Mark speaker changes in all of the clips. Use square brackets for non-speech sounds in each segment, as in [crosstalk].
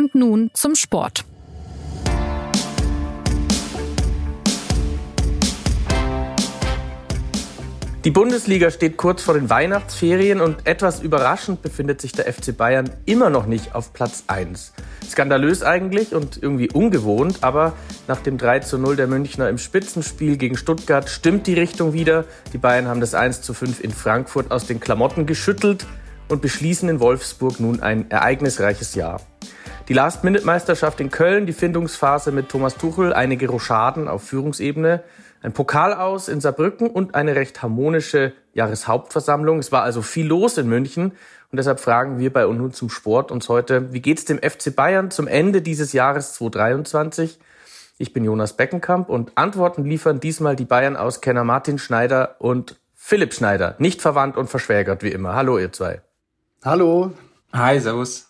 Speaker 1: Und nun zum Sport.
Speaker 2: Die Bundesliga steht kurz vor den Weihnachtsferien und etwas überraschend befindet sich der FC Bayern immer noch nicht auf Platz 1. Skandalös eigentlich und irgendwie ungewohnt, aber nach dem 3 zu 0 der Münchner im Spitzenspiel gegen Stuttgart stimmt die Richtung wieder. Die Bayern haben das 1 zu 5 in Frankfurt aus den Klamotten geschüttelt und beschließen in Wolfsburg nun ein ereignisreiches Jahr. Die Last-Minute-Meisterschaft in Köln, die Findungsphase mit Thomas Tuchel, einige Rochaden auf Führungsebene – ein Pokal aus in Saarbrücken und eine recht harmonische Jahreshauptversammlung. Es war also viel los in München und deshalb fragen wir bei nun zum Sport uns heute, wie geht's dem FC Bayern zum Ende dieses Jahres 2023? Ich bin Jonas Beckenkamp und Antworten liefern diesmal die Bayern-Auskenner Martin Schneider und Philipp Schneider, nicht verwandt und verschwägert wie immer. Hallo ihr zwei.
Speaker 3: Hallo.
Speaker 4: Hi, servus.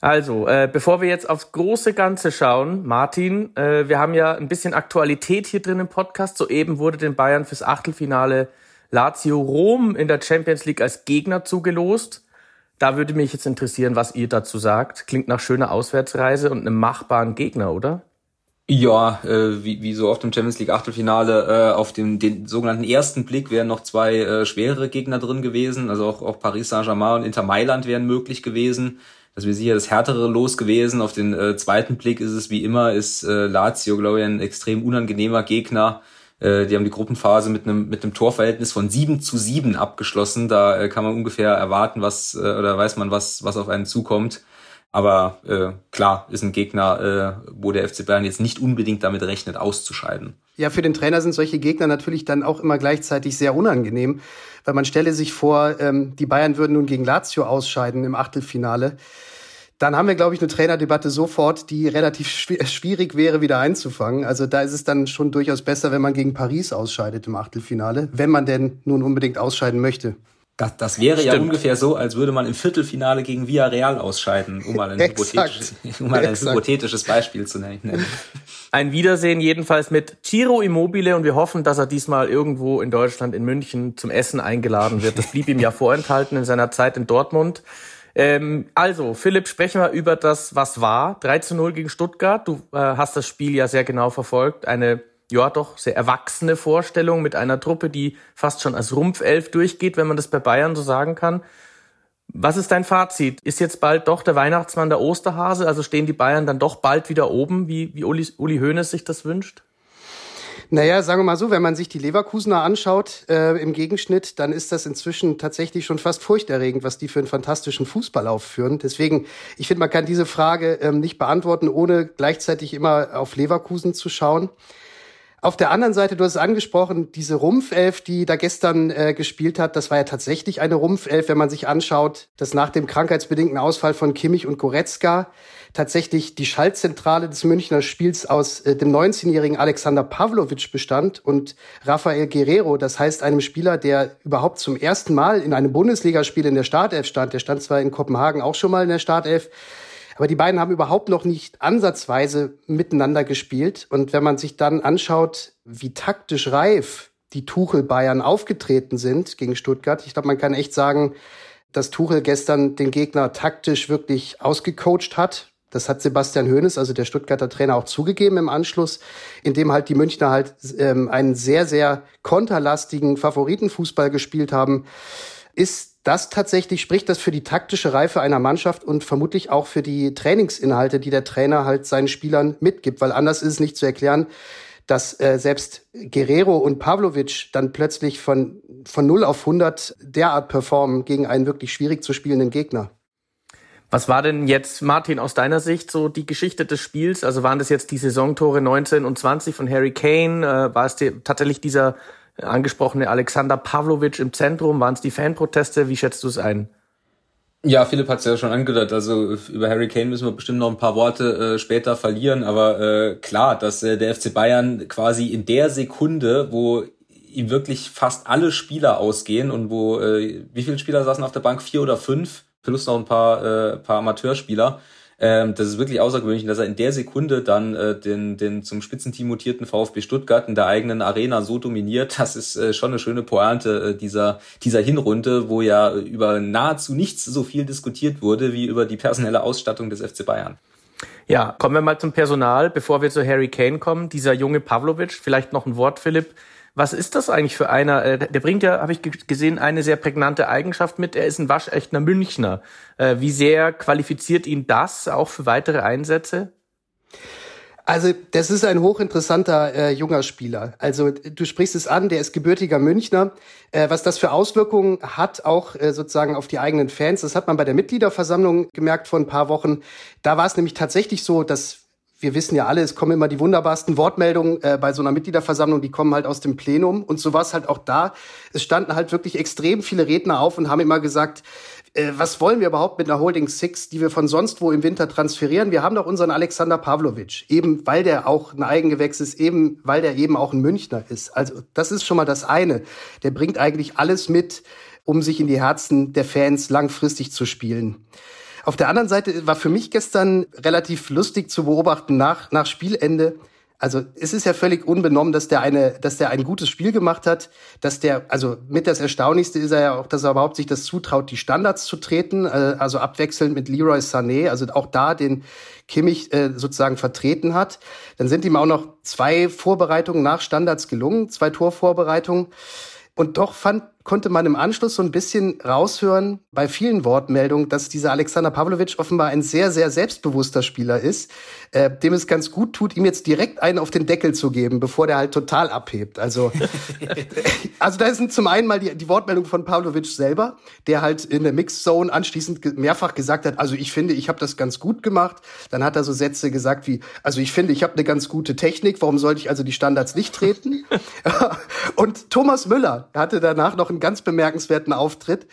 Speaker 2: Also, äh, bevor wir jetzt aufs große Ganze schauen, Martin, äh, wir haben ja ein bisschen Aktualität hier drin im Podcast. Soeben wurde den Bayern fürs Achtelfinale Lazio Rom in der Champions League als Gegner zugelost. Da würde mich jetzt interessieren, was ihr dazu sagt. Klingt nach schöner Auswärtsreise und einem machbaren Gegner, oder?
Speaker 4: Ja, äh, wie, wie so oft im Champions League Achtelfinale, äh, auf dem den sogenannten ersten Blick wären noch zwei äh, schwerere Gegner drin gewesen. Also auch, auch Paris Saint-Germain und Inter Mailand wären möglich gewesen. Das wäre sicher das härtere Los gewesen. Auf den äh, zweiten Blick ist es wie immer, ist äh, Lazio, glaube ich, ein extrem unangenehmer Gegner. Äh, die haben die Gruppenphase mit einem mit einem Torverhältnis von 7 zu 7 abgeschlossen. Da äh, kann man ungefähr erwarten, was äh, oder weiß man, was was auf einen zukommt. Aber äh, klar, ist ein Gegner, äh, wo der FC Bayern jetzt nicht unbedingt damit rechnet, auszuscheiden.
Speaker 3: Ja, für den Trainer sind solche Gegner natürlich dann auch immer gleichzeitig sehr unangenehm, weil man stelle sich vor, ähm, die Bayern würden nun gegen Lazio ausscheiden im Achtelfinale dann haben wir, glaube ich, eine Trainerdebatte sofort, die relativ schwierig wäre, wieder einzufangen. Also da ist es dann schon durchaus besser, wenn man gegen Paris ausscheidet im Achtelfinale, wenn man denn nun unbedingt ausscheiden möchte.
Speaker 4: Das, das wäre Stimmt. ja ungefähr so, als würde man im Viertelfinale gegen Villarreal ausscheiden, um mal ein, [laughs] hypothetisches, um mal ein hypothetisches Beispiel zu nennen. [laughs]
Speaker 2: Ein Wiedersehen jedenfalls mit Ciro Immobile und wir hoffen, dass er diesmal irgendwo in Deutschland, in München zum Essen eingeladen wird. Das blieb ihm ja [laughs] vorenthalten in seiner Zeit in Dortmund. Ähm, also, Philipp, sprechen wir über das, was war. 3 zu 0 gegen Stuttgart. Du äh, hast das Spiel ja sehr genau verfolgt. Eine, ja doch, sehr erwachsene Vorstellung mit einer Truppe, die fast schon als Rumpfelf durchgeht, wenn man das bei Bayern so sagen kann. Was ist dein Fazit? Ist jetzt bald doch der Weihnachtsmann der Osterhase? Also stehen die Bayern dann doch bald wieder oben, wie, wie Uli, Uli Hoeneß sich das wünscht?
Speaker 3: Naja, sagen wir mal so, wenn man sich die Leverkusener anschaut äh, im Gegenschnitt, dann ist das inzwischen tatsächlich schon fast furchterregend, was die für einen fantastischen Fußball aufführen. Deswegen, ich finde, man kann diese Frage ähm, nicht beantworten, ohne gleichzeitig immer auf Leverkusen zu schauen. Auf der anderen Seite, du hast es angesprochen, diese Rumpfelf, die da gestern äh, gespielt hat, das war ja tatsächlich eine Rumpfelf, wenn man sich anschaut, dass nach dem krankheitsbedingten Ausfall von Kimmich und Goretzka tatsächlich die Schaltzentrale des Münchner Spiels aus äh, dem 19-jährigen Alexander Pavlovic bestand und Rafael Guerrero, das heißt einem Spieler, der überhaupt zum ersten Mal in einem Bundesligaspiel in der Startelf stand. Der stand zwar in Kopenhagen auch schon mal in der Startelf, aber die beiden haben überhaupt noch nicht ansatzweise miteinander gespielt. Und wenn man sich dann anschaut, wie taktisch reif die Tuchel Bayern aufgetreten sind gegen Stuttgart, ich glaube, man kann echt sagen, dass Tuchel gestern den Gegner taktisch wirklich ausgecoacht hat. Das hat Sebastian Hoeneß, also der Stuttgarter Trainer, auch zugegeben im Anschluss, indem halt die Münchner halt ähm, einen sehr, sehr konterlastigen Favoritenfußball gespielt haben. Ist das tatsächlich, spricht das für die taktische Reife einer Mannschaft und vermutlich auch für die Trainingsinhalte, die der Trainer halt seinen Spielern mitgibt, weil anders ist es nicht zu erklären, dass äh, selbst Guerrero und Pavlovic dann plötzlich von, von 0 auf 100 derart performen gegen einen wirklich schwierig zu spielenden Gegner.
Speaker 2: Was war denn jetzt, Martin, aus deiner Sicht so die Geschichte des Spiels? Also waren das jetzt die Saisontore 19 und 20 von Harry Kane? Äh, war es die, tatsächlich dieser angesprochene Alexander Pavlovic im Zentrum? Waren es die Fanproteste? Wie schätzt du es ein?
Speaker 4: Ja, Philipp hat es ja schon angedeutet. Also über Harry Kane müssen wir bestimmt noch ein paar Worte äh, später verlieren. Aber äh, klar, dass äh, der FC Bayern quasi in der Sekunde, wo ihm wirklich fast alle Spieler ausgehen und wo äh, wie viele Spieler saßen auf der Bank? Vier oder fünf, plus noch ein paar, äh, paar Amateurspieler ähm, das ist wirklich außergewöhnlich, dass er in der Sekunde dann äh, den, den zum Spitzenteam mutierten VfB Stuttgart in der eigenen Arena so dominiert. Das ist äh, schon eine schöne Pointe äh, dieser, dieser Hinrunde, wo ja über nahezu nichts so viel diskutiert wurde wie über die personelle Ausstattung des FC Bayern.
Speaker 2: Ja, kommen wir mal zum Personal, bevor wir zu Harry Kane kommen. Dieser junge Pavlovic, vielleicht noch ein Wort, Philipp. Was ist das eigentlich für einer? Äh, der bringt ja, habe ich gesehen, eine sehr prägnante Eigenschaft mit. Er ist ein waschechter Münchner. Äh, wie sehr qualifiziert ihn das auch für weitere Einsätze?
Speaker 3: Also das ist ein hochinteressanter äh, junger Spieler. Also du sprichst es an, der ist gebürtiger Münchner. Äh, was das für Auswirkungen hat, auch äh, sozusagen auf die eigenen Fans, das hat man bei der Mitgliederversammlung gemerkt vor ein paar Wochen. Da war es nämlich tatsächlich so, dass wir wissen ja alle, es kommen immer die wunderbarsten Wortmeldungen äh, bei so einer Mitgliederversammlung, die kommen halt aus dem Plenum. Und so war es halt auch da. Es standen halt wirklich extrem viele Redner auf und haben immer gesagt, äh, was wollen wir überhaupt mit einer Holding Six, die wir von sonst wo im Winter transferieren? Wir haben doch unseren Alexander Pavlovic, eben weil der auch ein Eigengewächs ist, eben weil der eben auch ein Münchner ist. Also das ist schon mal das eine. Der bringt eigentlich alles mit, um sich in die Herzen der Fans langfristig zu spielen. Auf der anderen Seite war für mich gestern relativ lustig zu beobachten nach, nach Spielende. Also es ist ja völlig unbenommen, dass der eine, dass der ein gutes Spiel gemacht hat, dass der, also mit das Erstaunlichste ist er ja auch, dass er überhaupt sich das zutraut, die Standards zu treten, äh, also abwechselnd mit Leroy Sané, also auch da den Kimmich äh, sozusagen vertreten hat. Dann sind ihm auch noch zwei Vorbereitungen nach Standards gelungen, zwei Torvorbereitungen. Und doch fand konnte man im Anschluss so ein bisschen raushören bei vielen Wortmeldungen, dass dieser Alexander Pavlovic offenbar ein sehr, sehr selbstbewusster Spieler ist, äh, dem es ganz gut tut, ihm jetzt direkt einen auf den Deckel zu geben, bevor der halt total abhebt. Also, [laughs] also da sind zum einen mal die, die Wortmeldung von Pavlovic selber, der halt in der Mixzone anschließend mehrfach gesagt hat, also ich finde, ich habe das ganz gut gemacht. Dann hat er so Sätze gesagt wie, also ich finde, ich habe eine ganz gute Technik, warum sollte ich also die Standards nicht treten? [laughs] Und Thomas Müller hatte danach noch ein einen ganz bemerkenswerten Auftritt.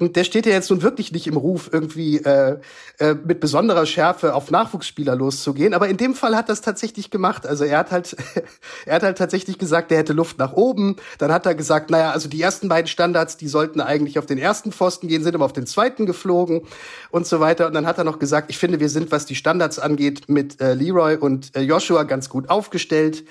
Speaker 3: Und der steht ja jetzt nun wirklich nicht im Ruf, irgendwie äh, äh, mit besonderer Schärfe auf Nachwuchsspieler loszugehen. Aber in dem Fall hat das tatsächlich gemacht. Also er hat halt, [laughs] er hat halt tatsächlich gesagt, er hätte Luft nach oben. Dann hat er gesagt, naja, also die ersten beiden Standards, die sollten eigentlich auf den ersten Pfosten gehen, sind aber auf den zweiten geflogen und so weiter. Und dann hat er noch gesagt, ich finde, wir sind, was die Standards angeht, mit äh, Leroy und äh, Joshua ganz gut aufgestellt.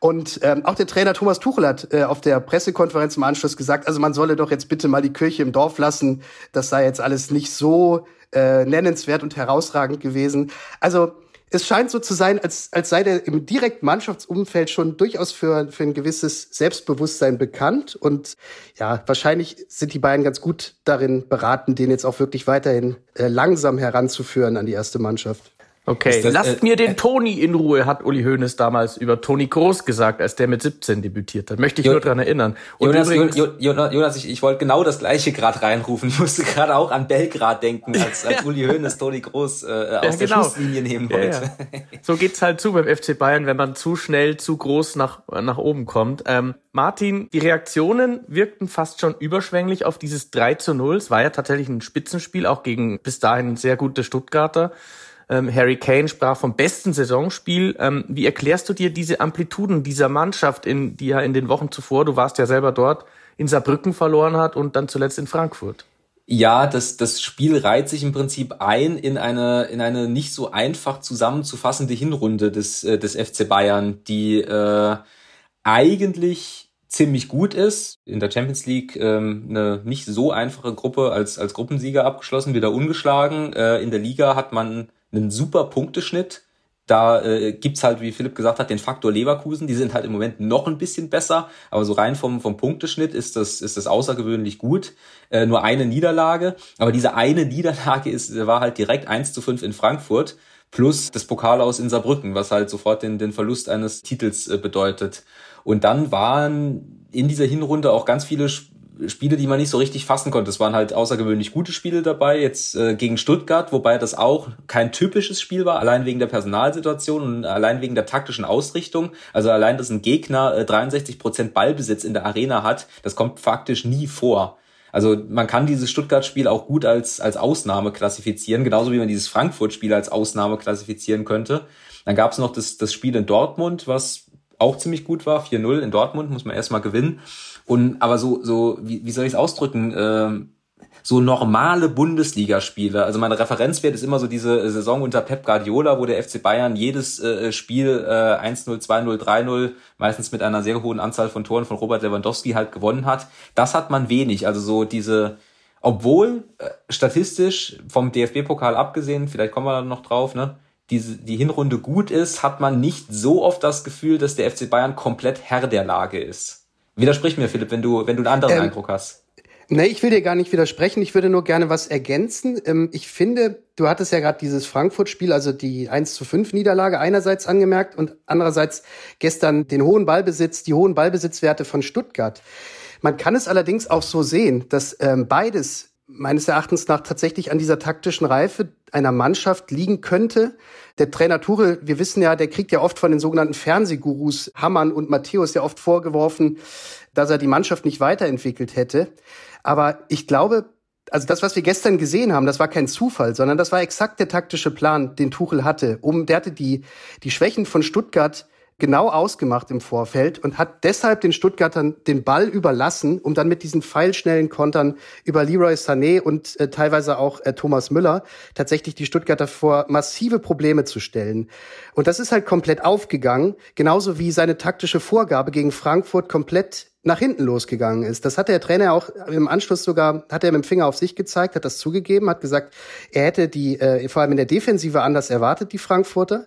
Speaker 3: Und ähm, auch der Trainer Thomas Tuchel hat äh, auf der Pressekonferenz im Anschluss gesagt, also man solle doch jetzt bitte mal die Kirche im Dorf lassen. Das sei jetzt alles nicht so äh, nennenswert und herausragend gewesen. Also es scheint so zu sein, als, als sei der im direkten Mannschaftsumfeld schon durchaus für, für ein gewisses Selbstbewusstsein bekannt. Und ja, wahrscheinlich sind die beiden ganz gut darin beraten, den jetzt auch wirklich weiterhin äh, langsam heranzuführen an die erste Mannschaft.
Speaker 2: Okay, das, lasst äh, mir den äh, Toni in Ruhe, hat Uli Hoeneß damals über Toni Groß gesagt, als der mit 17 debütiert hat. Möchte ich jo nur dran erinnern.
Speaker 4: Und Jonas, übrigens, Jonas, Jonas ich, ich wollte genau das gleiche gerade reinrufen. Ich musste gerade auch an Belgrad denken, als, [laughs] als Uli Hoeneß Toni Groß äh, aus ja, genau. der Schusslinie nehmen wollte. Ja,
Speaker 2: ja. So geht's halt zu beim FC Bayern, wenn man zu schnell, zu groß nach, nach oben kommt. Ähm, Martin, die Reaktionen wirkten fast schon überschwänglich auf dieses 3 zu 0. Es war ja tatsächlich ein Spitzenspiel, auch gegen bis dahin sehr gute Stuttgarter. Ähm, Harry Kane sprach vom besten Saisonspiel. Ähm, wie erklärst du dir diese Amplituden dieser Mannschaft, in, die ja in den Wochen zuvor, du warst ja selber dort, in Saarbrücken verloren hat und dann zuletzt in Frankfurt?
Speaker 4: Ja, das, das Spiel reiht sich im Prinzip ein in eine, in eine nicht so einfach zusammenzufassende Hinrunde des, äh, des FC Bayern, die äh, eigentlich ziemlich gut ist. In der Champions League ähm, eine nicht so einfache Gruppe als, als Gruppensieger abgeschlossen, wieder ungeschlagen. Äh, in der Liga hat man einen super Punkteschnitt. Da äh, gibt's halt, wie Philipp gesagt hat, den Faktor Leverkusen. Die sind halt im Moment noch ein bisschen besser, aber so rein vom, vom Punkteschnitt ist das, ist das außergewöhnlich gut. Äh, nur eine Niederlage, aber diese eine Niederlage ist, war halt direkt 1 zu 5 in Frankfurt plus das Pokal aus in Saarbrücken, was halt sofort den, den Verlust eines Titels äh, bedeutet. Und dann waren in dieser Hinrunde auch ganz viele Spiele, die man nicht so richtig fassen konnte. Es waren halt außergewöhnlich gute Spiele dabei, jetzt äh, gegen Stuttgart, wobei das auch kein typisches Spiel war, allein wegen der Personalsituation und allein wegen der taktischen Ausrichtung. Also allein, dass ein Gegner äh, 63 Prozent Ballbesitz in der Arena hat, das kommt faktisch nie vor. Also man kann dieses Stuttgart-Spiel auch gut als, als Ausnahme klassifizieren, genauso wie man dieses Frankfurt-Spiel als Ausnahme klassifizieren könnte. Dann gab es noch das, das Spiel in Dortmund, was auch ziemlich gut war, 4-0 in Dortmund, muss man erstmal gewinnen. Und aber so, so, wie, wie soll ich es ausdrücken? Ähm, so normale Bundesligaspiele. Also meine Referenzwert ist immer so diese Saison unter Pep Guardiola, wo der FC Bayern jedes äh, Spiel äh, 1-0, 2-0, 3-0, meistens mit einer sehr hohen Anzahl von Toren von Robert Lewandowski halt gewonnen hat. Das hat man wenig. Also so diese, obwohl äh, statistisch vom DFB-Pokal abgesehen, vielleicht kommen wir da noch drauf, ne? Diese, die Hinrunde gut ist, hat man nicht so oft das Gefühl, dass der FC Bayern komplett Herr der Lage ist. Widersprich mir, Philipp, wenn du, wenn du einen anderen ähm, Eindruck hast.
Speaker 3: Nee, ich will dir gar nicht widersprechen. Ich würde nur gerne was ergänzen. Ähm, ich finde, du hattest ja gerade dieses Frankfurt-Spiel, also die 1 zu 5 Niederlage einerseits angemerkt und andererseits gestern den hohen Ballbesitz, die hohen Ballbesitzwerte von Stuttgart. Man kann es allerdings auch so sehen, dass ähm, beides meines Erachtens nach tatsächlich an dieser taktischen Reife einer Mannschaft liegen könnte. Der Trainer Tuchel, wir wissen ja, der kriegt ja oft von den sogenannten Fernsehgurus Hammann und Matthäus ja oft vorgeworfen, dass er die Mannschaft nicht weiterentwickelt hätte. Aber ich glaube, also das, was wir gestern gesehen haben, das war kein Zufall, sondern das war exakt der taktische Plan, den Tuchel hatte. Um, der hatte die, die Schwächen von Stuttgart genau ausgemacht im Vorfeld und hat deshalb den Stuttgartern den Ball überlassen, um dann mit diesen pfeilschnellen Kontern über Leroy Sané und äh, teilweise auch äh, Thomas Müller tatsächlich die Stuttgarter vor massive Probleme zu stellen. Und das ist halt komplett aufgegangen, genauso wie seine taktische Vorgabe gegen Frankfurt komplett nach hinten losgegangen ist. Das hat der Trainer auch im Anschluss sogar, hat er mit dem Finger auf sich gezeigt, hat das zugegeben, hat gesagt, er hätte die äh, vor allem in der Defensive anders erwartet, die Frankfurter.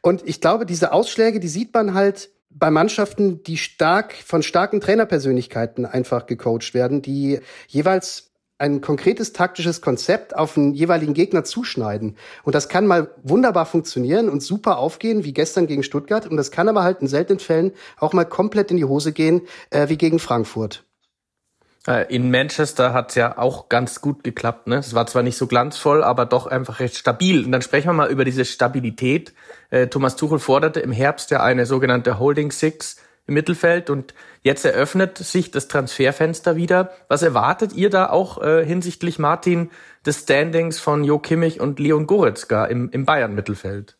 Speaker 3: Und ich glaube, diese Ausschläge, die sieht man halt bei Mannschaften, die stark von starken Trainerpersönlichkeiten einfach gecoacht werden, die jeweils ein konkretes taktisches Konzept auf einen jeweiligen Gegner zuschneiden. Und das kann mal wunderbar funktionieren und super aufgehen, wie gestern gegen Stuttgart. Und das kann aber halt in seltenen Fällen auch mal komplett in die Hose gehen, äh, wie gegen Frankfurt.
Speaker 2: Äh, in Manchester hat es ja auch ganz gut geklappt. Ne? Es war zwar nicht so glanzvoll, aber doch einfach recht stabil. Und dann sprechen wir mal über diese Stabilität. Äh, Thomas Tuchel forderte im Herbst ja eine sogenannte Holding Six im Mittelfeld und jetzt eröffnet sich das Transferfenster wieder. Was erwartet ihr da auch äh, hinsichtlich Martin des Standings von Jo Kimmich und Leon Goretzka im, im Bayern-Mittelfeld?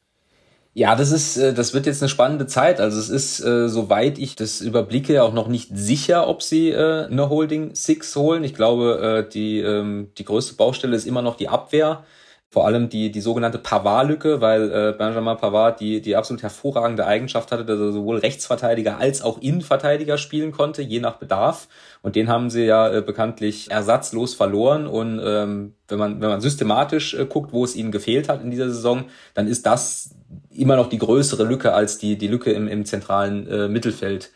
Speaker 4: Ja, das ist, äh, das wird jetzt eine spannende Zeit. Also es ist, äh, soweit ich das überblicke, auch noch nicht sicher, ob sie äh, eine Holding Six holen. Ich glaube, die, ähm, die größte Baustelle ist immer noch die Abwehr vor allem die, die sogenannte Pavard-Lücke, weil äh, Benjamin Pavard die, die absolut hervorragende Eigenschaft hatte, dass er sowohl Rechtsverteidiger als auch Innenverteidiger spielen konnte, je nach Bedarf. Und den haben sie ja äh, bekanntlich ersatzlos verloren. Und ähm, wenn man, wenn man systematisch äh, guckt, wo es ihnen gefehlt hat in dieser Saison, dann ist das immer noch die größere Lücke als die, die Lücke im, im zentralen äh, Mittelfeld.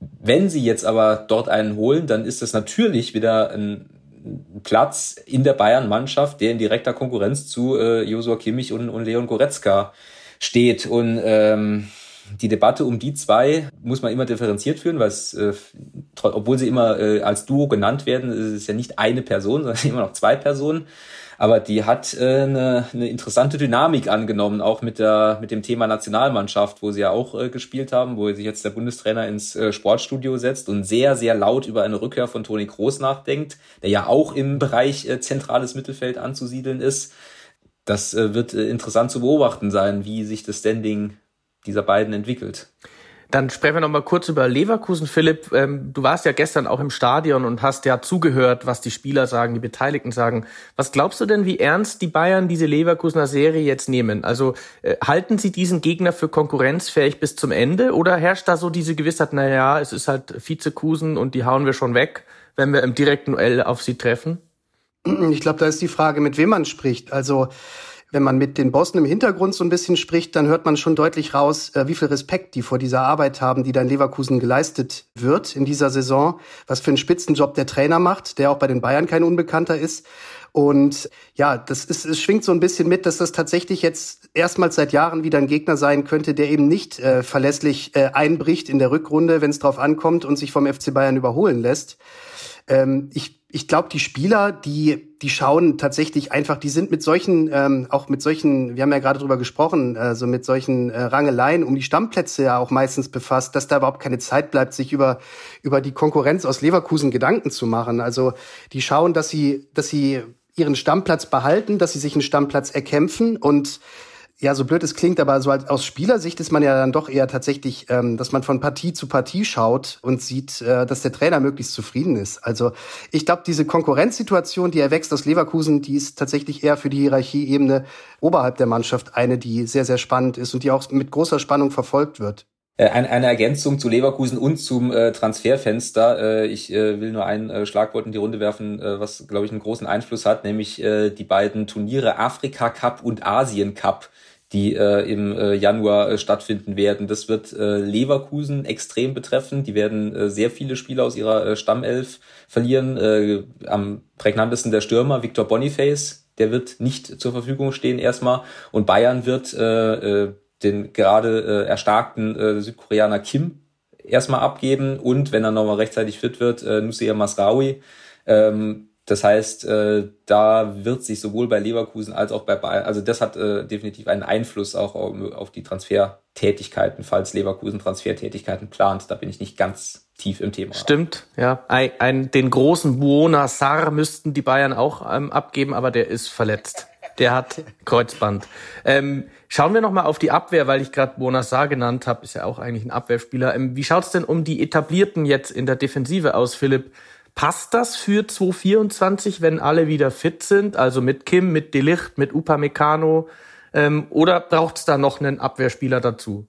Speaker 4: Wenn sie jetzt aber dort einen holen, dann ist das natürlich wieder ein Platz in der Bayern-Mannschaft, der in direkter Konkurrenz zu äh, Josua Kimmich und, und Leon Goretzka steht. Und ähm, die Debatte um die zwei muss man immer differenziert führen, weil es, äh, obwohl sie immer äh, als Duo genannt werden, ist es ja nicht eine Person, sondern [laughs] immer noch zwei Personen aber die hat äh, eine, eine interessante Dynamik angenommen, auch mit der mit dem Thema Nationalmannschaft, wo sie ja auch äh, gespielt haben, wo sich jetzt der Bundestrainer ins äh, Sportstudio setzt und sehr sehr laut über eine Rückkehr von Toni Kroos nachdenkt, der ja auch im Bereich äh, zentrales Mittelfeld anzusiedeln ist. Das äh, wird äh, interessant zu beobachten sein, wie sich das Standing dieser beiden entwickelt.
Speaker 2: Dann sprechen wir noch mal kurz über Leverkusen, Philipp. Ähm, du warst ja gestern auch im Stadion und hast ja zugehört, was die Spieler sagen, die Beteiligten sagen. Was glaubst du denn, wie ernst die Bayern diese Leverkusener Serie jetzt nehmen? Also äh, halten sie diesen Gegner für konkurrenzfähig bis zum Ende oder herrscht da so diese Gewissheit, na ja, es ist halt Vizekusen und die hauen wir schon weg, wenn wir im direkten Duell auf sie treffen?
Speaker 3: Ich glaube, da ist die Frage, mit wem man spricht. Also wenn man mit den Bossen im Hintergrund so ein bisschen spricht, dann hört man schon deutlich raus, äh, wie viel Respekt die vor dieser Arbeit haben, die da in Leverkusen geleistet wird in dieser Saison. Was für einen Spitzenjob der Trainer macht, der auch bei den Bayern kein Unbekannter ist. Und ja, das ist, es schwingt so ein bisschen mit, dass das tatsächlich jetzt erstmals seit Jahren wieder ein Gegner sein könnte, der eben nicht äh, verlässlich äh, einbricht in der Rückrunde, wenn es drauf ankommt und sich vom FC Bayern überholen lässt. Ähm, ich ich glaube, die Spieler, die, die schauen tatsächlich einfach, die sind mit solchen, ähm, auch mit solchen, wir haben ja gerade drüber gesprochen, äh, so mit solchen äh, Rangeleien um die Stammplätze ja auch meistens befasst, dass da überhaupt keine Zeit bleibt, sich über, über die Konkurrenz aus Leverkusen Gedanken zu machen. Also die schauen, dass sie, dass sie ihren Stammplatz behalten, dass sie sich einen Stammplatz erkämpfen und ja, so blöd es klingt, aber so als, aus Spielersicht ist man ja dann doch eher tatsächlich, ähm, dass man von Partie zu Partie schaut und sieht, äh, dass der Trainer möglichst zufrieden ist. Also ich glaube, diese Konkurrenzsituation, die erwächst aus Leverkusen, die ist tatsächlich eher für die Hierarchieebene oberhalb der Mannschaft eine, die sehr, sehr spannend ist und die auch mit großer Spannung verfolgt wird.
Speaker 4: Äh, eine, eine Ergänzung zu Leverkusen und zum äh, Transferfenster. Äh, ich will nur ein Schlagwort in die Runde werfen, was, glaube ich, einen großen Einfluss hat, nämlich die beiden Turniere Afrika Cup und Asien Cup die im Januar stattfinden werden. Das wird Leverkusen extrem betreffen. Die werden sehr viele Spieler aus ihrer Stammelf verlieren. Am prägnantesten der Stürmer, Victor Boniface, der wird nicht zur Verfügung stehen erstmal. Und Bayern wird äh, den gerade äh, erstarkten äh, Südkoreaner Kim erstmal abgeben und wenn er nochmal rechtzeitig fit wird, äh, Nusir Masraoui. Ähm, das heißt, äh, da wird sich sowohl bei Leverkusen als auch bei Bayern, also das hat äh, definitiv einen Einfluss auch auf, auf die Transfertätigkeiten, falls Leverkusen Transfertätigkeiten plant. Da bin ich nicht ganz tief im Thema.
Speaker 2: Stimmt, ja. Ein, ein, den großen Buona Sar müssten die Bayern auch ähm, abgeben, aber der ist verletzt. Der hat Kreuzband. Ähm, schauen wir noch mal auf die Abwehr, weil ich gerade Buona Sar genannt habe, ist ja auch eigentlich ein Abwehrspieler. Ähm, wie schaut's denn um die Etablierten jetzt in der Defensive aus, Philipp? Passt das für 2024, wenn alle wieder fit sind? Also mit Kim, mit Delicht, mit Upamecano? Ähm, oder braucht es da noch einen Abwehrspieler dazu?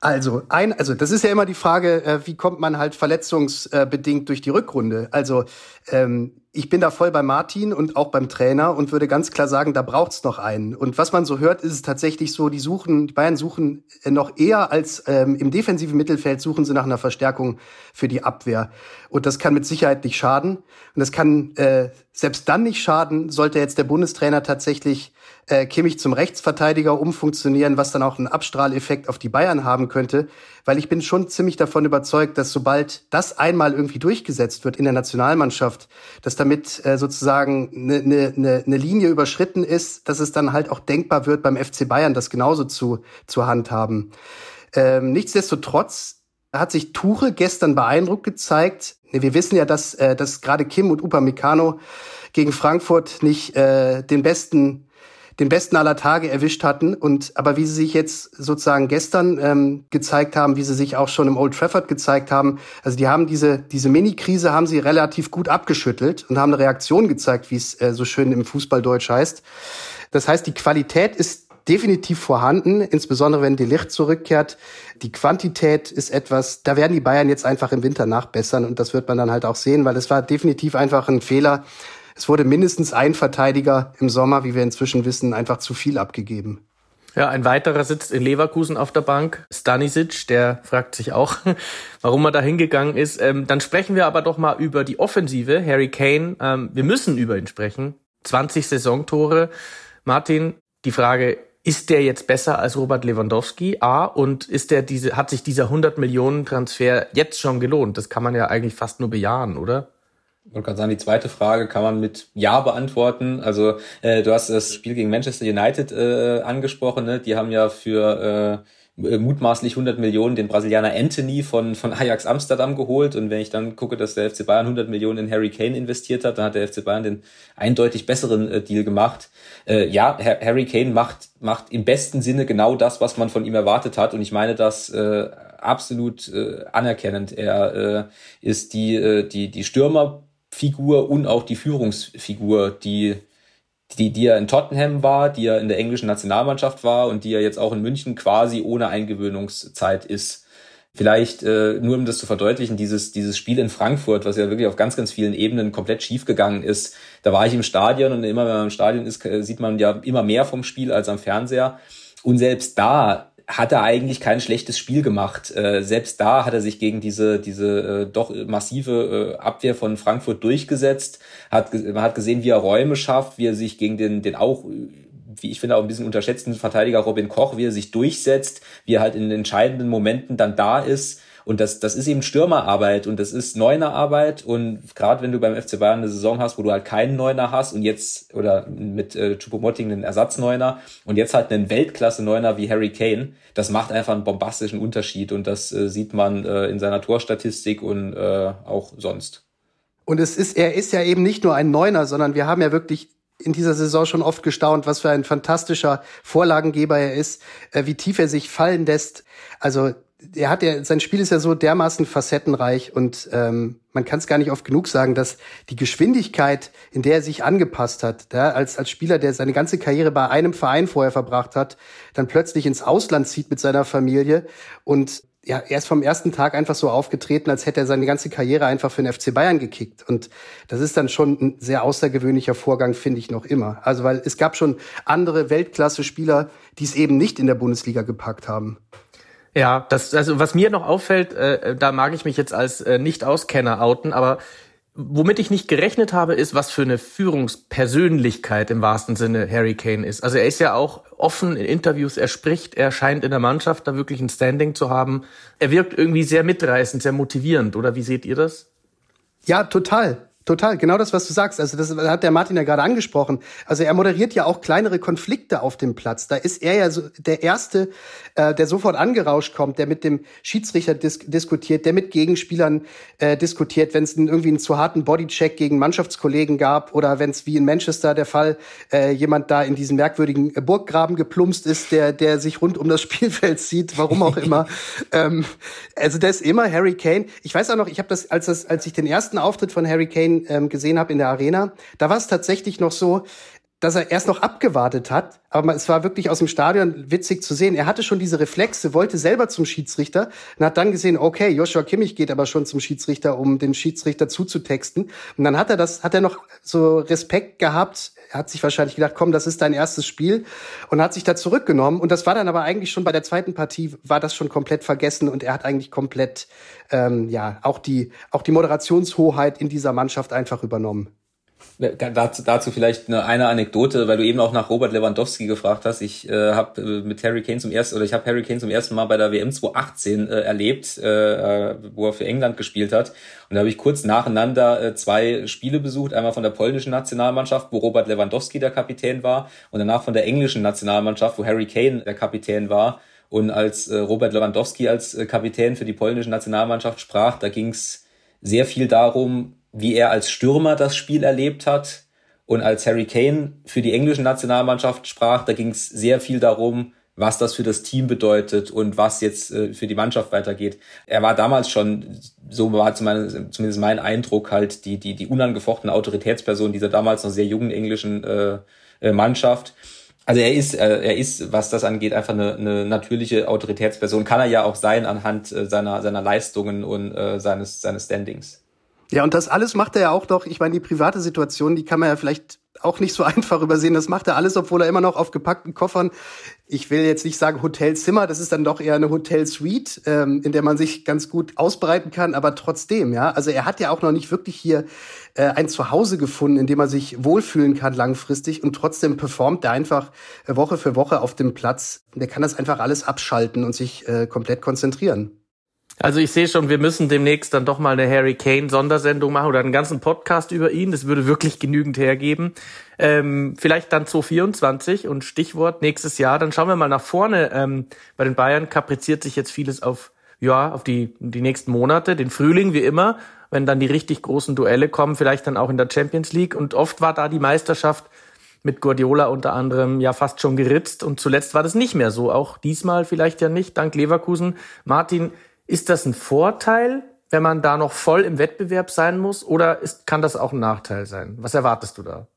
Speaker 3: Also, ein, also das ist ja immer die Frage, äh, wie kommt man halt verletzungsbedingt durch die Rückrunde? Also ähm, ich bin da voll bei Martin und auch beim Trainer und würde ganz klar sagen, da braucht's noch einen. Und was man so hört, ist es tatsächlich so, die suchen, die Bayern suchen noch eher als ähm, im defensiven Mittelfeld suchen sie nach einer Verstärkung für die Abwehr. Und das kann mit Sicherheit nicht schaden. Und das kann äh, selbst dann nicht schaden, sollte jetzt der Bundestrainer tatsächlich äh, Kimmich zum Rechtsverteidiger umfunktionieren, was dann auch einen Abstrahleffekt auf die Bayern haben könnte. Weil ich bin schon ziemlich davon überzeugt, dass sobald das einmal irgendwie durchgesetzt wird in der Nationalmannschaft, dass damit äh, sozusagen eine ne, ne, ne Linie überschritten ist, dass es dann halt auch denkbar wird, beim FC Bayern das genauso zu, zu handhaben. Ähm, nichtsdestotrotz hat sich Tuche gestern beeindruckt gezeigt. Wir wissen ja, dass, äh, dass gerade Kim und Upamecano gegen Frankfurt nicht äh, den besten den besten aller Tage erwischt hatten. Und aber wie sie sich jetzt sozusagen gestern ähm, gezeigt haben, wie sie sich auch schon im Old Trafford gezeigt haben, also die haben diese diese Mini-Krise haben sie relativ gut abgeschüttelt und haben eine Reaktion gezeigt, wie es äh, so schön im Fußballdeutsch heißt. Das heißt, die Qualität ist definitiv vorhanden, insbesondere wenn die Licht zurückkehrt. Die Quantität ist etwas, da werden die Bayern jetzt einfach im Winter nachbessern und das wird man dann halt auch sehen, weil es war definitiv einfach ein Fehler, es wurde mindestens ein Verteidiger im Sommer, wie wir inzwischen wissen, einfach zu viel abgegeben.
Speaker 2: Ja, ein weiterer sitzt in Leverkusen auf der Bank, Stanisic, der fragt sich auch, [laughs] warum er da hingegangen ist. Ähm, dann sprechen wir aber doch mal über die Offensive. Harry Kane, ähm, wir müssen über ihn sprechen. 20 Saisontore. Martin, die Frage, ist der jetzt besser als Robert Lewandowski? A, und ist der diese, hat sich dieser 100 Millionen Transfer jetzt schon gelohnt? Das kann man ja eigentlich fast nur bejahen, oder?
Speaker 4: Ich wollte gerade sagen, die zweite Frage kann man mit Ja beantworten. Also äh, du hast das Spiel gegen Manchester United äh, angesprochen. Ne? Die haben ja für äh, mutmaßlich 100 Millionen den Brasilianer Anthony von, von Ajax Amsterdam geholt. Und wenn ich dann gucke, dass der FC Bayern 100 Millionen in Harry Kane investiert hat, dann hat der FC Bayern den eindeutig besseren äh, Deal gemacht. Äh, ja, Harry Kane macht, macht im besten Sinne genau das, was man von ihm erwartet hat. Und ich meine das äh, absolut äh, anerkennend. Er äh, ist die, äh, die, die Stürmer Figur und auch die Führungsfigur, die, die, die er in Tottenham war, die er in der englischen Nationalmannschaft war und die er jetzt auch in München quasi ohne Eingewöhnungszeit ist. Vielleicht äh, nur um das zu verdeutlichen, dieses, dieses Spiel in Frankfurt, was ja wirklich auf ganz, ganz vielen Ebenen komplett schiefgegangen ist. Da war ich im Stadion und immer wenn man im Stadion ist, sieht man ja immer mehr vom Spiel als am Fernseher. Und selbst da hat er eigentlich kein schlechtes Spiel gemacht. Äh, selbst da hat er sich gegen diese, diese äh, doch massive äh, Abwehr von Frankfurt durchgesetzt. Hat, man hat gesehen, wie er Räume schafft, wie er sich gegen den, den auch, wie ich finde, auch ein bisschen unterschätzten Verteidiger Robin Koch, wie er sich durchsetzt, wie er halt in entscheidenden Momenten dann da ist. Und das, das ist eben Stürmerarbeit und das ist Neunerarbeit. Und gerade wenn du beim FC Bayern eine Saison hast, wo du halt keinen Neuner hast und jetzt, oder mit äh, Choupo-Moting einen Ersatzneuner und jetzt halt einen Weltklasse-Neuner wie Harry Kane, das macht einfach einen bombastischen Unterschied und das äh, sieht man äh, in seiner Torstatistik und äh, auch sonst.
Speaker 3: Und es ist, er ist ja eben nicht nur ein Neuner, sondern wir haben ja wirklich in dieser Saison schon oft gestaunt, was für ein fantastischer Vorlagengeber er ist, äh, wie tief er sich fallen lässt. Also er hat ja, sein Spiel ist ja so dermaßen facettenreich und ähm, man kann es gar nicht oft genug sagen, dass die Geschwindigkeit, in der er sich angepasst hat, ja, als, als Spieler, der seine ganze Karriere bei einem Verein vorher verbracht hat, dann plötzlich ins Ausland zieht mit seiner Familie und ja, er ist vom ersten Tag einfach so aufgetreten, als hätte er seine ganze Karriere einfach für den FC Bayern gekickt. Und das ist dann schon ein sehr außergewöhnlicher Vorgang, finde ich noch immer. Also, weil es gab schon andere Weltklasse-Spieler, die es eben nicht in der Bundesliga gepackt haben.
Speaker 2: Ja, das, also was mir noch auffällt, äh, da mag ich mich jetzt als äh, Nicht-Auskenner outen, aber womit ich nicht gerechnet habe, ist, was für eine Führungspersönlichkeit im wahrsten Sinne Harry Kane ist. Also er ist ja auch offen in Interviews, er spricht, er scheint in der Mannschaft da wirklich ein Standing zu haben. Er wirkt irgendwie sehr mitreißend, sehr motivierend, oder wie seht ihr das?
Speaker 3: Ja, total. Total, genau das, was du sagst. Also das hat der Martin ja gerade angesprochen. Also er moderiert ja auch kleinere Konflikte auf dem Platz. Da ist er ja so der Erste, äh, der sofort angerauscht kommt, der mit dem Schiedsrichter dis diskutiert, der mit Gegenspielern äh, diskutiert, wenn es irgendwie einen zu harten Bodycheck gegen Mannschaftskollegen gab oder wenn es wie in Manchester der Fall äh, jemand da in diesen merkwürdigen Burggraben geplumpst ist, der der sich rund um das Spielfeld zieht, warum auch immer. [laughs] ähm, also der ist immer Harry Kane. Ich weiß auch noch, ich habe das als das als ich den ersten Auftritt von Harry Kane den ähm, gesehen habe in der Arena, da war es tatsächlich noch so, dass er erst noch abgewartet hat, aber es war wirklich aus dem Stadion witzig zu sehen. Er hatte schon diese Reflexe, wollte selber zum Schiedsrichter und hat dann gesehen, okay, Joshua Kimmich geht aber schon zum Schiedsrichter, um den Schiedsrichter zuzutexten. Und dann hat er das, hat er noch so Respekt gehabt. Er hat sich wahrscheinlich gedacht, komm, das ist dein erstes Spiel und hat sich da zurückgenommen. Und das war dann aber eigentlich schon bei der zweiten Partie war das schon komplett vergessen und er hat eigentlich komplett, ähm, ja, auch die, auch die Moderationshoheit in dieser Mannschaft einfach übernommen.
Speaker 4: Dazu, dazu vielleicht eine, eine Anekdote, weil du eben auch nach Robert Lewandowski gefragt hast. Ich äh, habe äh, mit Harry Kane zum ersten oder ich habe Harry Kane zum ersten Mal bei der WM 2018 äh, erlebt, äh, äh, wo er für England gespielt hat. Und da habe ich kurz nacheinander äh, zwei Spiele besucht, einmal von der polnischen Nationalmannschaft, wo Robert Lewandowski der Kapitän war, und danach von der englischen Nationalmannschaft, wo Harry Kane der Kapitän war. Und als äh, Robert Lewandowski als äh, Kapitän für die polnische Nationalmannschaft sprach, da ging es sehr viel darum, wie er als Stürmer das Spiel erlebt hat. Und als Harry Kane für die englische Nationalmannschaft sprach, da ging es sehr viel darum, was das für das Team bedeutet und was jetzt äh, für die Mannschaft weitergeht. Er war damals schon, so war zumindest mein Eindruck, halt die, die, die unangefochtene Autoritätsperson dieser damals noch sehr jungen englischen äh, äh, Mannschaft. Also er ist, äh, er ist, was das angeht, einfach eine, eine natürliche Autoritätsperson. Kann er ja auch sein anhand seiner, seiner Leistungen und äh, seines, seines Standings.
Speaker 3: Ja, und das alles macht er ja auch doch, ich meine, die private Situation, die kann man ja vielleicht auch nicht so [laughs] einfach übersehen. Das macht er alles, obwohl er immer noch auf gepackten Koffern, ich will jetzt nicht sagen Hotelzimmer, das ist dann doch eher eine Hotelsuite, ähm, in der man sich ganz gut ausbreiten kann, aber trotzdem, ja. Also er hat ja auch noch nicht wirklich hier äh, ein Zuhause gefunden, in dem er sich wohlfühlen kann langfristig und trotzdem performt er einfach äh, Woche für Woche auf dem Platz. Der kann das einfach alles abschalten und sich äh, komplett konzentrieren.
Speaker 2: Also ich sehe schon, wir müssen demnächst dann doch mal eine Harry Kane Sondersendung machen oder einen ganzen Podcast über ihn. Das würde wirklich genügend hergeben. Ähm, vielleicht dann 2024 und Stichwort nächstes Jahr. Dann schauen wir mal nach vorne. Ähm, bei den Bayern kapriziert sich jetzt vieles auf ja auf die die nächsten Monate, den Frühling wie immer, wenn dann die richtig großen Duelle kommen, vielleicht dann auch in der Champions League. Und oft war da die Meisterschaft mit Guardiola unter anderem ja fast schon geritzt und zuletzt war das nicht mehr so. Auch diesmal vielleicht ja nicht, dank Leverkusen. Martin, ist das ein Vorteil, wenn man da noch voll im Wettbewerb sein muss, oder ist, kann das auch ein Nachteil sein? Was erwartest du da?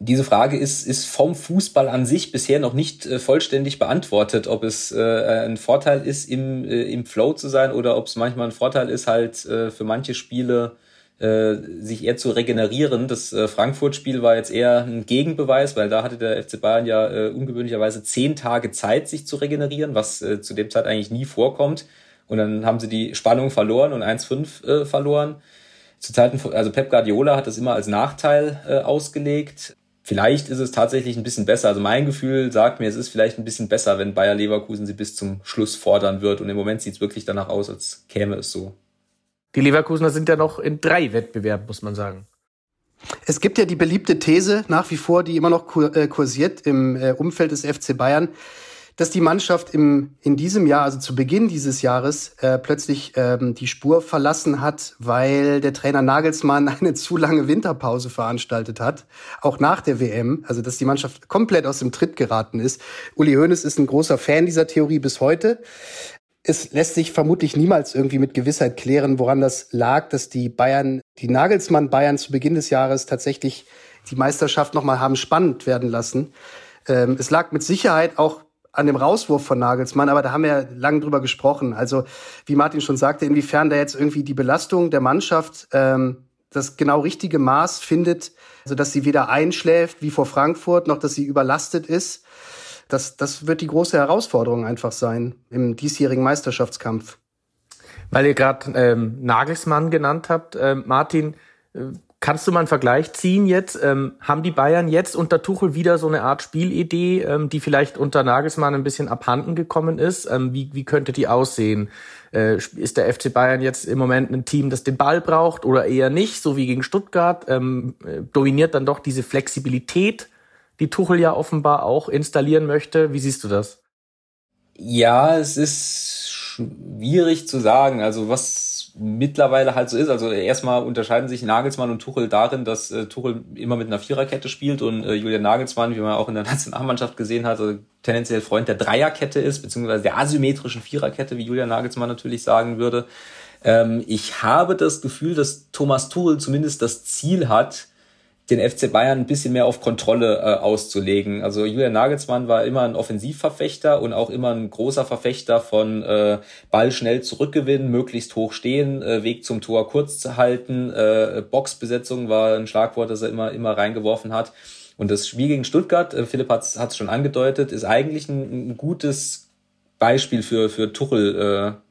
Speaker 4: Diese Frage ist, ist vom Fußball an sich bisher noch nicht äh, vollständig beantwortet, ob es äh, ein Vorteil ist, im, äh, im Flow zu sein oder ob es manchmal ein Vorteil ist, halt äh, für manche Spiele äh, sich eher zu regenerieren. Das äh, Frankfurt-Spiel war jetzt eher ein Gegenbeweis, weil da hatte der FC Bayern ja ungewöhnlicherweise zehn Tage Zeit, sich zu regenerieren, was zu dem Zeit eigentlich nie vorkommt. Und dann haben sie die Spannung verloren und 1-5 äh, verloren. Zu Zeiten, also Pep Guardiola hat das immer als Nachteil äh, ausgelegt. vielleicht ist es tatsächlich ein bisschen besser. Also mein Gefühl sagt mir, es ist vielleicht ein bisschen besser, wenn Bayer Leverkusen sie bis zum Schluss fordern wird. Und im Moment sieht es wirklich danach aus, als käme es so.
Speaker 2: Die Leverkusener sind ja noch in drei Wettbewerben, muss man sagen.
Speaker 3: Es gibt ja die beliebte These nach wie vor, die immer noch äh, kursiert im äh, Umfeld des FC Bayern, dass die Mannschaft im, in diesem Jahr, also zu Beginn dieses Jahres, äh, plötzlich ähm, die Spur verlassen hat, weil der Trainer Nagelsmann [laughs] eine zu lange Winterpause veranstaltet hat, auch nach der WM. Also dass die Mannschaft komplett aus dem Tritt geraten ist. Uli Hoeneß ist ein großer Fan dieser Theorie bis heute. Es lässt sich vermutlich niemals irgendwie mit Gewissheit klären, woran das lag, dass die Bayern, die Nagelsmann Bayern zu Beginn des Jahres tatsächlich die Meisterschaft nochmal haben spannend werden lassen. Ähm, es lag mit Sicherheit auch an dem Rauswurf von Nagelsmann, aber da haben wir ja lange drüber gesprochen. Also wie Martin schon sagte, inwiefern da jetzt irgendwie die Belastung der Mannschaft ähm, das genau richtige Maß findet, also dass sie weder einschläft wie vor Frankfurt, noch dass sie überlastet ist. Das, das wird die große Herausforderung einfach sein im diesjährigen Meisterschaftskampf.
Speaker 2: Weil ihr gerade ähm, Nagelsmann genannt habt, äh, Martin, Kannst du mal einen Vergleich ziehen jetzt? Ähm, haben die Bayern jetzt unter Tuchel wieder so eine Art Spielidee, ähm, die vielleicht unter Nagelsmann ein bisschen abhanden gekommen ist? Ähm, wie, wie könnte die aussehen? Äh, ist der FC Bayern jetzt im Moment ein Team, das den Ball braucht oder eher nicht, so wie gegen Stuttgart? Ähm, äh, dominiert dann doch diese Flexibilität, die Tuchel ja offenbar auch installieren möchte? Wie siehst du das?
Speaker 4: Ja, es ist schwierig zu sagen. Also was mittlerweile halt so ist. Also erstmal unterscheiden sich Nagelsmann und Tuchel darin, dass äh, Tuchel immer mit einer Viererkette spielt und äh, Julian Nagelsmann, wie man auch in der [laughs] Nationalmannschaft gesehen hat, also tendenziell Freund der Dreierkette ist, beziehungsweise der asymmetrischen Viererkette, wie Julian Nagelsmann natürlich sagen würde. Ähm, ich habe das Gefühl, dass Thomas Tuchel zumindest das Ziel hat, den FC Bayern ein bisschen mehr auf Kontrolle äh, auszulegen. Also Julian Nagelsmann war immer ein Offensivverfechter und auch immer ein großer Verfechter von äh, Ball schnell zurückgewinnen, möglichst hoch stehen, äh, Weg zum Tor kurz zu halten. Äh, Boxbesetzung war ein Schlagwort, das er immer immer reingeworfen hat. Und das Spiel gegen Stuttgart, äh, Philipp hat es schon angedeutet, ist eigentlich ein, ein gutes Beispiel für für Tuchel. Äh,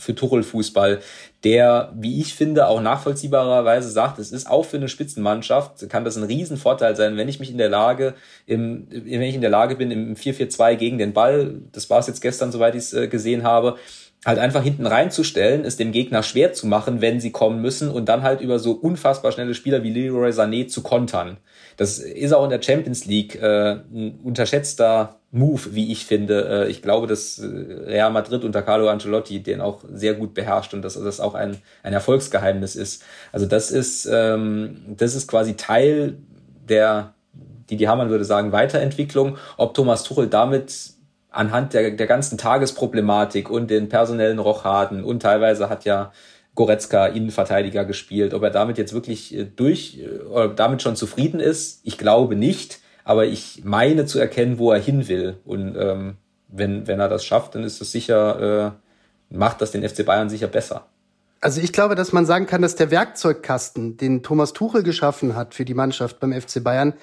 Speaker 4: für Tuchel-Fußball, der, wie ich finde, auch nachvollziehbarerweise sagt, es ist auch für eine Spitzenmannschaft, kann das ein Riesenvorteil sein, wenn ich mich in der Lage, im, wenn ich in der Lage bin, im 4-4-2 gegen den Ball, das war es jetzt gestern, soweit ich es äh, gesehen habe, halt einfach hinten reinzustellen, es dem Gegner schwer zu machen, wenn sie kommen müssen und dann halt über so unfassbar schnelle Spieler wie Leroy Sané zu kontern. Das ist auch in der Champions League äh, ein unterschätzter Move, wie ich finde. Äh, ich glaube, dass äh, Real Madrid unter Carlo Ancelotti den auch sehr gut beherrscht und dass das auch ein, ein Erfolgsgeheimnis ist. Also das ist, ähm, das ist quasi Teil der, die die Hamann würde sagen, Weiterentwicklung. Ob Thomas Tuchel damit anhand der, der ganzen Tagesproblematik und den personellen Rochaden und teilweise hat ja Goretzka Innenverteidiger gespielt. Ob er damit jetzt wirklich äh, durch oder damit schon zufrieden ist, ich glaube nicht. Aber ich meine zu erkennen, wo er hin will. Und ähm, wenn, wenn er das schafft, dann ist es sicher, äh, macht das den FC Bayern sicher besser.
Speaker 3: Also ich glaube, dass man sagen kann, dass der Werkzeugkasten, den Thomas Tuchel geschaffen hat für die Mannschaft beim FC Bayern,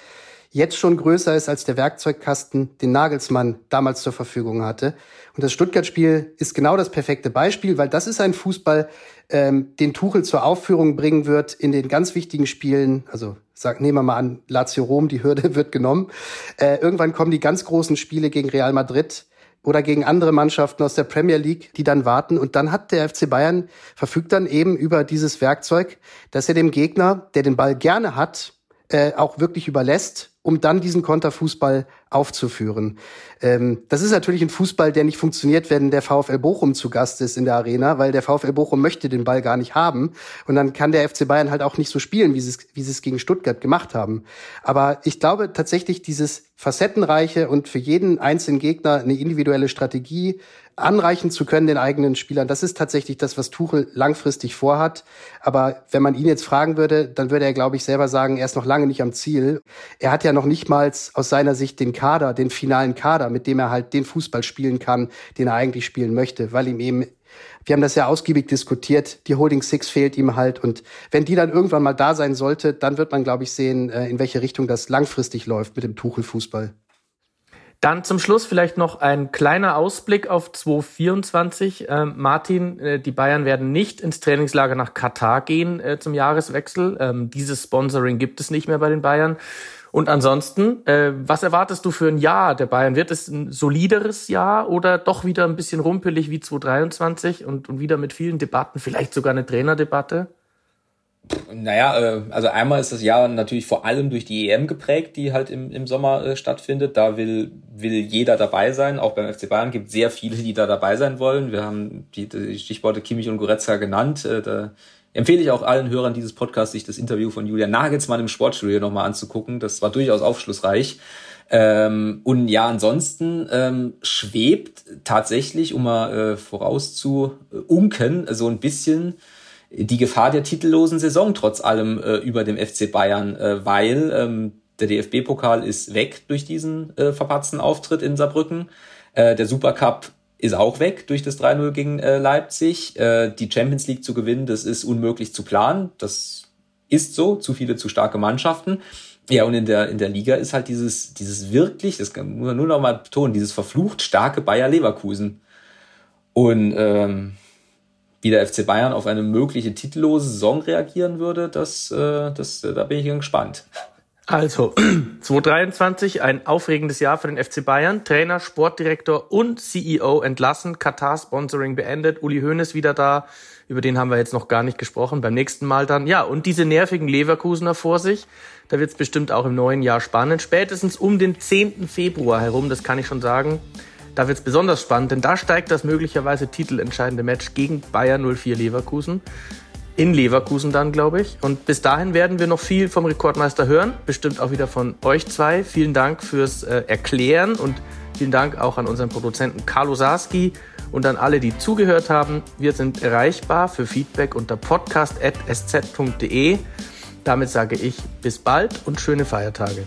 Speaker 3: jetzt schon größer ist als der Werkzeugkasten, den Nagelsmann damals zur Verfügung hatte. Und das Stuttgart-Spiel ist genau das perfekte Beispiel, weil das ist ein Fußball, ähm, den Tuchel zur Aufführung bringen wird in den ganz wichtigen Spielen. Also sag, nehmen wir mal an, Lazio Rom, die Hürde [laughs] wird genommen. Äh, irgendwann kommen die ganz großen Spiele gegen Real Madrid oder gegen andere Mannschaften aus der Premier League, die dann warten. Und dann hat der FC Bayern verfügt dann eben über dieses Werkzeug, dass er dem Gegner, der den Ball gerne hat, äh, auch wirklich überlässt um dann diesen Konterfußball aufzuführen. Ähm, das ist natürlich ein Fußball, der nicht funktioniert, wenn der VfL Bochum zu Gast ist in der Arena, weil der VfL Bochum möchte den Ball gar nicht haben. Und dann kann der FC Bayern halt auch nicht so spielen, wie sie es, wie es gegen Stuttgart gemacht haben. Aber ich glaube tatsächlich, dieses facettenreiche und für jeden einzelnen Gegner eine individuelle Strategie anreichen zu können den eigenen Spielern. Das ist tatsächlich das, was Tuchel langfristig vorhat. Aber wenn man ihn jetzt fragen würde, dann würde er, glaube ich, selber sagen, er ist noch lange nicht am Ziel. Er hat ja noch nicht mal aus seiner Sicht den Kader, den finalen Kader, mit dem er halt den Fußball spielen kann, den er eigentlich spielen möchte, weil ihm eben wir haben das ja ausgiebig diskutiert. Die Holding Six fehlt ihm halt. Und wenn die dann irgendwann mal da sein sollte, dann wird man, glaube ich, sehen, äh, in welche Richtung das langfristig läuft mit dem Tuchel-Fußball.
Speaker 2: Dann zum Schluss vielleicht noch ein kleiner Ausblick auf 2024. Ähm, Martin, äh, die Bayern werden nicht ins Trainingslager nach Katar gehen äh, zum Jahreswechsel. Ähm, dieses Sponsoring gibt es nicht mehr bei den Bayern. Und ansonsten, äh, was erwartest du für ein Jahr der Bayern? Wird es ein solideres Jahr oder doch wieder ein bisschen rumpelig wie 2023 und, und wieder mit vielen Debatten, vielleicht sogar eine Trainerdebatte?
Speaker 4: Naja, äh, also einmal ist das Jahr natürlich vor allem durch die EM geprägt, die halt im, im Sommer äh, stattfindet. Da will, will jeder dabei sein. Auch beim FC Bayern gibt sehr viele, die da dabei sein wollen. Wir haben die, die Stichworte Kimmich und Goretzka genannt. Äh, da empfehle ich auch allen Hörern dieses Podcasts, sich das Interview von Julian Nagelsmann im Sportstudio nochmal anzugucken. Das war durchaus aufschlussreich. Ähm, und ja, ansonsten ähm, schwebt tatsächlich, um mal äh, vorauszuunken, so ein bisschen die Gefahr der titellosen Saison trotz allem äh, über dem FC Bayern, äh, weil ähm, der DFB-Pokal ist weg durch diesen äh, verpatzten Auftritt in Saarbrücken. Äh, der Supercup ist auch weg durch das 3-0 gegen äh, Leipzig. Äh, die Champions League zu gewinnen, das ist unmöglich zu planen. Das ist so, zu viele, zu starke Mannschaften. Ja, und in der, in der Liga ist halt dieses, dieses wirklich, das kann man nur noch mal betonen, dieses verflucht starke Bayer Leverkusen. Und ähm, wie der FC Bayern auf eine mögliche titellose Saison reagieren würde, das, äh, das, da bin ich gespannt.
Speaker 2: Also, [clears throat] 2023, ein aufregendes Jahr für den FC Bayern. Trainer, Sportdirektor und CEO entlassen, Katar-Sponsoring beendet, Uli Hoeneß wieder da, über den haben wir jetzt noch gar nicht gesprochen, beim nächsten Mal dann. Ja, und diese nervigen Leverkusener vor sich, da wird es bestimmt auch im neuen Jahr spannend. Spätestens um den 10. Februar herum, das kann ich schon sagen, da wird es besonders spannend, denn da steigt das möglicherweise titelentscheidende Match gegen Bayern 04 Leverkusen. In Leverkusen dann, glaube ich. Und bis dahin werden wir noch viel vom Rekordmeister hören. Bestimmt auch wieder von euch zwei. Vielen Dank fürs äh, Erklären und vielen Dank auch an unseren Produzenten Carlo Sarski und an alle, die zugehört haben. Wir sind erreichbar für Feedback unter podcast.sz.de. Damit sage ich bis bald und schöne Feiertage.